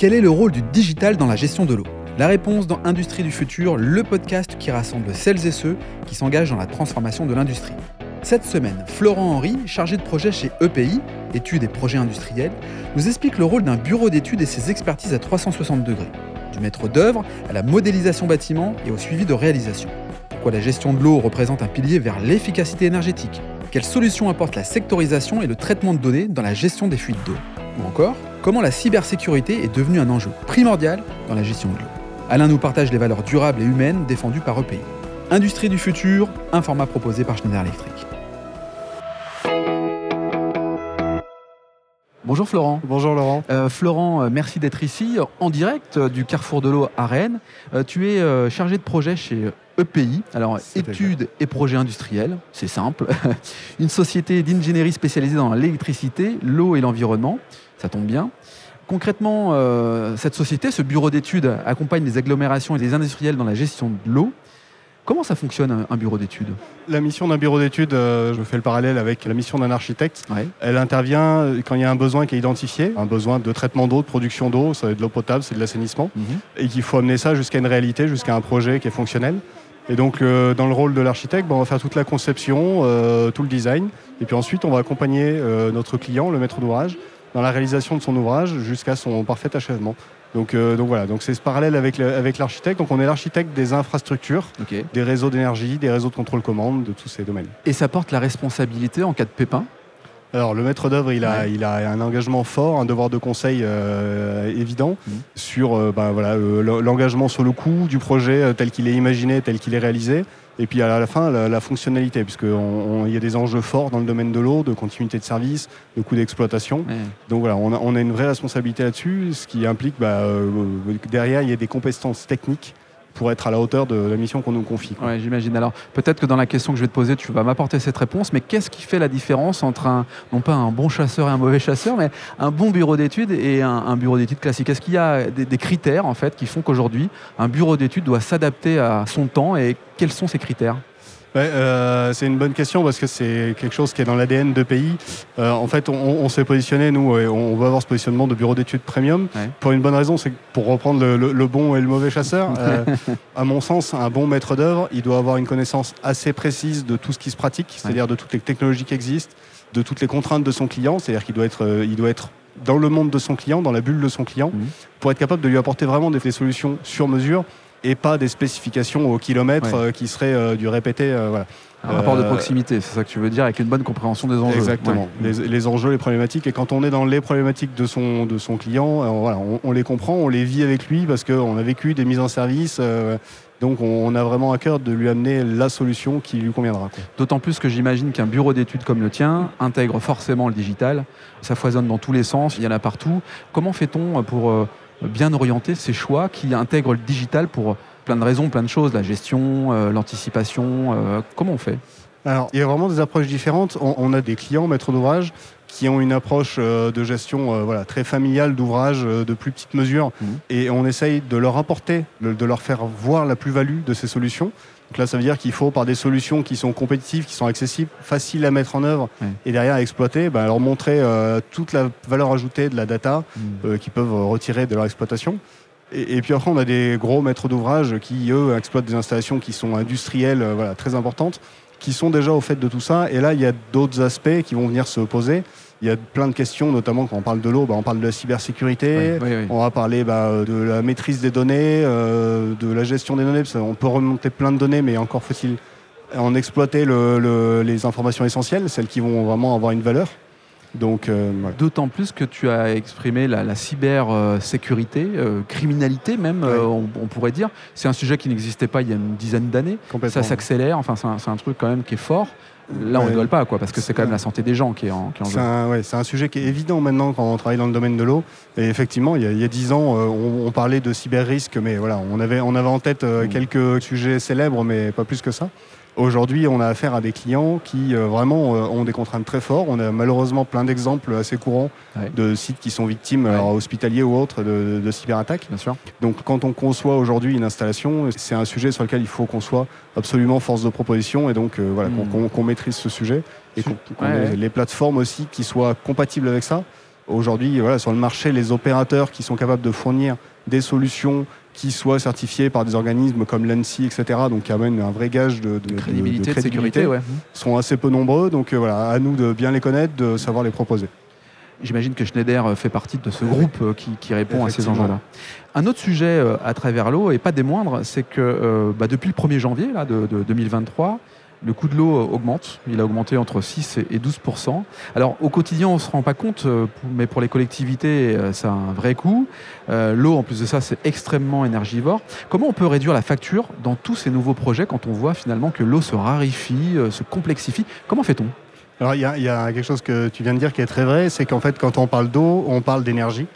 Quel est le rôle du digital dans la gestion de l'eau? La réponse dans Industrie du futur, le podcast qui rassemble celles et ceux qui s'engagent dans la transformation de l'industrie. Cette semaine, Florent Henry, chargé de projet chez EPI, études et projets industriels, nous explique le rôle d'un bureau d'études et ses expertises à 360 degrés, du maître d'œuvre à la modélisation bâtiment et au suivi de réalisation. Pourquoi la gestion de l'eau représente un pilier vers l'efficacité énergétique? Quelles solutions apporte la sectorisation et le traitement de données dans la gestion des fuites d'eau? Ou encore, comment la cybersécurité est devenue un enjeu primordial dans la gestion de l'eau Alain nous partage les valeurs durables et humaines défendues par EPI. Industrie du futur, un format proposé par Schneider Electric. Bonjour Florent. Bonjour Laurent. Euh, Florent, euh, merci d'être ici en direct euh, du Carrefour de l'eau à Rennes. Euh, tu es euh, chargé de projet chez EPI, alors études et projets industriels, c'est simple. Une société d'ingénierie spécialisée dans l'électricité, l'eau et l'environnement, ça tombe bien. Concrètement, euh, cette société, ce bureau d'études, accompagne les agglomérations et les industriels dans la gestion de l'eau. Comment ça fonctionne un- bureau d'études? La mission d'un bureau d'études, euh, je fais le parallèle avec la mission d'un architecte. Ouais. Elle intervient euh, quand il y a un besoin qui est identifié, un besoin de traitement d'eau, de production d'eau, ça va être de l'eau potable, c'est de l'assainissement, et qu'il faut amener ça jusqu'à une réalité, jusqu'à un projet qui est fonctionnel. Et donc, euh, dans le rôle de l'architecte, ben, on va faire toute la conception, euh, tout le design, et puis ensuite, on va accompagner notre client, le maître d'ouvrage, dans la réalisation de son ouvrage jusqu'à son parfait achèvement. Donc, euh, donc voilà, donc c'est ce parallèle avec le- avec l'architecte. donc on est l'architecte des infrastructures, des réseaux d'énergie, des réseaux de contrôle commande, de tous ces domaines. Et ça porte la responsabilité en cas de pépin? Alors le maître d'œuvre, il, a Ouais. il a un engagement fort, un devoir de conseil euh, évident Mhm. sur euh, ben, voilà, euh, l'engagement sur le coût du projet euh, tel qu'il est imaginé, tel qu'il est réalisé. Et puis à la fin, la, la fonctionnalité, puisqu'il y a des enjeux forts dans le domaine de l'eau, de continuité de service, de coût d'exploitation. Ouais. Donc voilà, on a, on a une vraie responsabilité là-dessus, ce qui implique bah, euh, que derrière, il y a des compétences techniques pour être à la hauteur de la mission qu'on nous confie. Ouais, j'imagine. Alors, peut-être que dans la question que je vais te poser, tu vas m'apporter cette réponse, mais qu'est-ce qui fait la différence entre un, non pas un bon chasseur et un mauvais chasseur, mais un bon bureau d'études et un, bureau d'études classique? Est-ce qu'il y a des critères, en fait, qui font qu'aujourd'hui, un bureau d'études doit s'adapter à son temps et quels sont ces critères? Ouais, euh, c'est une bonne question parce que c'est quelque chose qui est dans l'ADN de pays. Euh, en fait, on, on s'est positionné, nous, et on veut avoir ce positionnement de bureau d'études premium Ouais. pour une bonne raison, c'est pour reprendre le, le- le bon et le mauvais chasseur, euh, à mon sens, un bon maître d'œuvre, il doit avoir une connaissance assez précise de tout ce qui se pratique, c'est-à-dire de toutes les technologies qui existent, de toutes les contraintes de son client, c'est-à-dire qu'il doit être, il doit être dans le monde de son client, dans la bulle de son client, Mhm. pour être capable de lui apporter vraiment des, des solutions sur mesure et pas des spécifications au kilomètre Ouais. euh, qui seraient euh, du répété. euh, voilà. Un rapport de proximité, c'est ça que tu veux dire, avec une bonne compréhension des enjeux. Exactement. Ouais. Les, les enjeux, les problématiques. Et quand on est dans les problématiques de son, de son client, euh, voilà, on, on les comprend, on les vit avec lui parce qu'on a vécu des mises en service. euh, donc on, on a vraiment à cœur de lui amener la solution qui lui conviendra. D'autant plus que j'imagine qu'un bureau d'études comme le tien intègre forcément le digital. Ça foisonne dans tous les sens, il y en a partout. Comment fait-on pour euh, bien orienter ces choix qui intègrent le digital pour plein de raisons, plein de choses, la gestion, euh, l'anticipation euh, Comment on fait? Alors, il y a vraiment des approches différentes. On, on a des clients maîtres d'ouvrage qui ont une approche euh, de gestion voilà, très familiale d'ouvrage de plus petite mesure Mhm. et on essaye de leur apporter, de, de leur faire voir la plus-value de ces solutions. Donc là, ça veut dire qu'il faut, par des solutions qui sont compétitives, qui sont accessibles, faciles à mettre en œuvre et derrière à exploiter, bah, leur montrer euh, toute la valeur ajoutée de la data euh, qu'ils peuvent retirer de leur exploitation. Et, et puis après, on a des gros maîtres d'ouvrage qui, eux, exploitent des installations qui sont industrielles, euh, voilà, très importantes, qui sont déjà au fait de tout ça. Et là, il y a d'autres aspects qui vont venir se poser. Il y a plein de questions, notamment quand on parle de l'eau, bah, on parle de la cybersécurité. Oui, oui. On va parler bah, de la maîtrise des données, euh, de la gestion des données. parce qu'on peut remonter plein de données, mais encore faut-il en exploiter le- le- les informations essentielles, celles qui vont vraiment avoir une valeur. Donc, euh. D'autant plus que tu as exprimé la, la cybersécurité, euh, criminalité même, euh, on, on pourrait dire. C'est un sujet qui n'existait pas il y a une dizaine d'années. Ça s'accélère, enfin c'est un, truc quand même qui est fort. Là, on ne Ouais. rigole pas, quoi, parce que c'est quand même la santé des gens qui est en, qui est en jeu. C'est un, ouais, c'est un sujet qui est évident maintenant quand on travaille dans le domaine de l'eau. Et effectivement, il y a- dix ans, euh, on, on parlait de cyber-risque, mais voilà, on avait, on avait en tête euh, Mm. quelques sujets célèbres, mais pas plus que ça. Aujourd'hui, on a affaire à des clients qui euh, vraiment euh, ont des contraintes très fortes. On a malheureusement plein d'exemples assez courants Ouais. de sites qui sont victimes, Ouais. alors, hospitaliers ou autres, de, de cyberattaques. Bien sûr. Donc quand on conçoit aujourd'hui une installation, c'est un sujet sur lequel il faut qu'on soit absolument force de proposition et donc euh, voilà, qu'on Mm. qu'on- maîtrise ce sujet et qu'on Ouais, ait les plateformes aussi qui soient compatibles avec ça. Aujourd'hui, voilà, sur le marché, les opérateurs qui sont capables de fournir des solutions qui soient certifiées par des organismes comme l'ANSI, etc., donc qui amènent un vrai gage de, crédibilité, de, sécurité, sont assez peu nombreux. Donc voilà, à nous de bien les connaître, de savoir les proposer. J'imagine que Schneider fait partie de ce groupe qui, répond à ces enjeux-là. Un autre sujet à travers l'eau, et pas des moindres, c'est que bah, depuis le 1er janvier là, de 2023, le coût de l'eau euh, augmente. Il a augmenté entre 6 et 12% Alors au quotidien, on ne se rend pas compte, euh, mais pour les collectivités, euh, ça a un vrai coût. l'eau, en plus de ça, c'est extrêmement énergivore. Comment on peut réduire la facture dans tous ces nouveaux projets quand on voit finalement que l'eau se raréfie, se complexifie? Comment fait-on? Alors il y, a quelque chose que tu viens de dire qui est très vrai, c'est qu'en fait quand on parle d'eau, on parle d'énergie,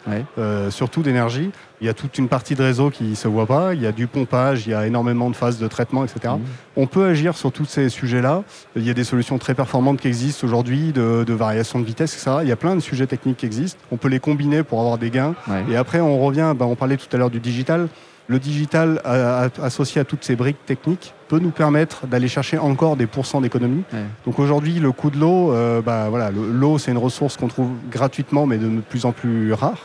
surtout d'énergie. Il y a toute une partie de réseau qui ne se voit pas, il y a du pompage, il y a énormément de phases de traitement, etc. Mmh. On peut agir sur tous ces sujets-là. Il y a des solutions très performantes qui existent aujourd'hui, de, de, variation de vitesse, etc. Il y a plein de sujets techniques qui existent. On peut les combiner pour avoir des gains. Et après, on revient, ben, on parlait tout à l'heure du digital. Le digital associé à toutes ces briques techniques peut nous permettre d'aller chercher encore des pourcents d'économie. Donc aujourd'hui, le coût de l'eau, euh, bah, voilà, l'eau c'est une ressource qu'on trouve gratuitement, mais de plus en plus rare.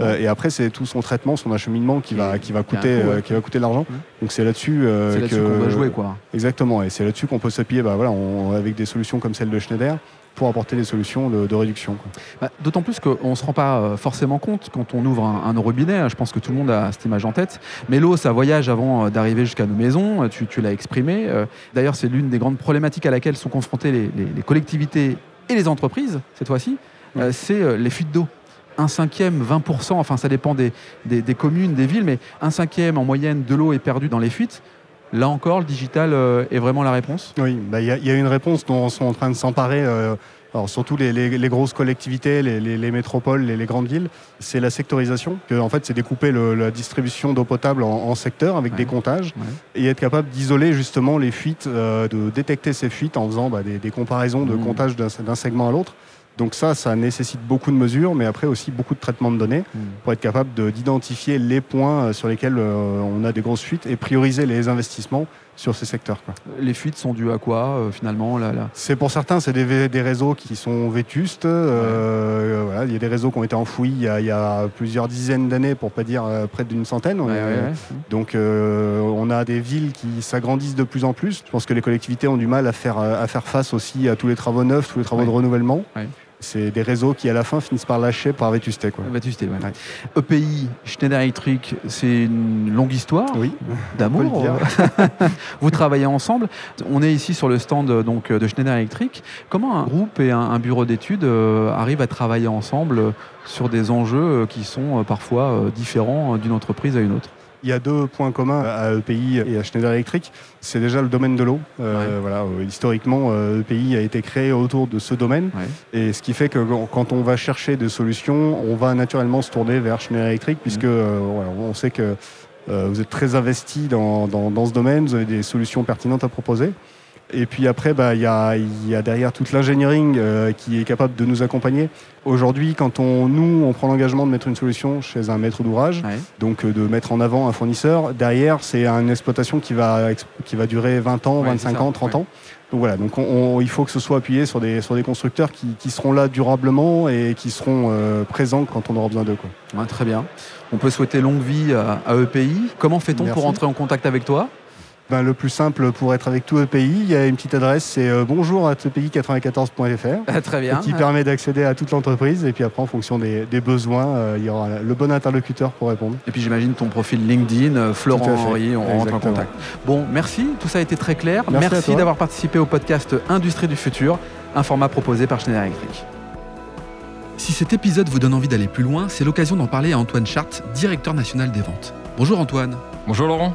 Euh, et après, c'est tout son traitement, son acheminement qui, va, qui va coûter, euh, qui va coûter de l'argent. Donc c'est là-dessus qu'on va jouer, quoi. Exactement, et c'est là-dessus qu'on peut s'appuyer, bah, voilà, avec des solutions comme celle de Schneider pour apporter des solutions de, réduction. Bah, d'autant plus qu'on ne se rend pas euh, forcément compte quand on ouvre un, robinet. Hein, je pense que tout le monde a cette image en tête. Mais l'eau, ça voyage avant euh, d'arriver jusqu'à nos maisons. Tu, l'as exprimé. Euh, d'ailleurs, c'est l'une des grandes problématiques à laquelle sont confrontées les, collectivités et les entreprises, cette fois-ci. c'est les fuites d'eau un cinquième, 20%, enfin ça dépend des, des, communes, des villes, mais un cinquième en moyenne de l'eau est perdu dans les fuites. Là encore, le digital euh, est vraiment la réponse? Oui, bah, il y, a une réponse dont on sont en train de s'emparer. Euh, alors surtout les, grosses collectivités, les, métropoles, les, grandes villes, c'est la sectorisation. Que, en fait, c'est découper la distribution d'eau potable en, secteurs avec des comptages et être capable d'isoler justement les fuites, euh, de détecter ces fuites en faisant bah, des, comparaisons de mmh. comptage d'un segment à l'autre. Donc ça, ça nécessite beaucoup de mesures, mais après aussi beaucoup de traitement de données hmm. pour être capable d'identifier les points euh, sur lesquels euh, on a des grosses fuites et prioriser les investissements sur ces secteurs. Les fuites sont dues à quoi euh, finalement là, C'est pour certains, c'est des, réseaux qui sont vétustes. il y a des réseaux qui ont été enfouis il y a, plusieurs dizaines d'années, pour pas dire près d'une centaine. Donc on a des villes qui s'agrandissent de plus en plus. Je pense que les collectivités ont du mal à faire, à faire face aussi à tous les travaux neufs, tous les travaux de renouvellement c'est des réseaux qui à la fin finissent par lâcher par vétusté. Quoi. Vétusté, EPI, Schneider Electric, c'est une longue histoire oui, d'amour. Vous travaillez ensemble. On est ici sur le stand donc, de Schneider Electric. Comment un groupe et un, bureau d'études euh, arrivent à travailler ensemble sur des enjeux euh, qui sont euh, parfois différents d'une entreprise à une autre? Il y a deux points communs à EPI et à Schneider Electric. C'est déjà le domaine de l'eau. Euh, voilà, euh, historiquement, EPI euh, e a été créé autour de ce domaine. Et ce qui fait que quand on va chercher des solutions, on va naturellement se tourner vers Schneider Electric, puisque mmh. on sait que vous êtes très investi dans, dans, ce domaine, vous avez des solutions pertinentes à proposer. Et puis après, bah, il y, a, y, a, derrière toute l'ingénierie euh, qui est capable de nous accompagner. Aujourd'hui, quand on, nous, on prend l'engagement de mettre une solution chez un maître d'ouvrage, donc euh, de mettre en avant un fournisseur, derrière, c'est une exploitation qui va, qui va durer 20 ans, 25 ans, 30 ans. Donc voilà, donc il faut que ce soit appuyé sur des, sur des constructeurs qui, qui seront là durablement et qui seront euh, présents quand on aura besoin d'eux. très bien. On peut souhaiter longue vie à, à EPI. Comment fait-on pour entrer en contact avec toi? Ben, le plus simple pour être avec tout le pays, il y a une petite adresse, c'est euh, bonjour à 94.fr. Ah, très bien. Qui permet d'accéder à toute l'entreprise. Et puis après, en fonction des, besoins, euh, il y aura le bon interlocuteur pour répondre. Et puis j'imagine ton profil LinkedIn, euh, Florent Henry, on rentre en contact. Bon, merci, tout ça a été très clair. Merci, d'avoir participé au podcast Industrie du futur, un format proposé par Schneider Electric. Si cet épisode vous donne envie d'aller plus loin, c'est l'occasion d'en parler à Antoine Chart, directeur national des ventes. Bonjour Antoine. Bonjour Laurent.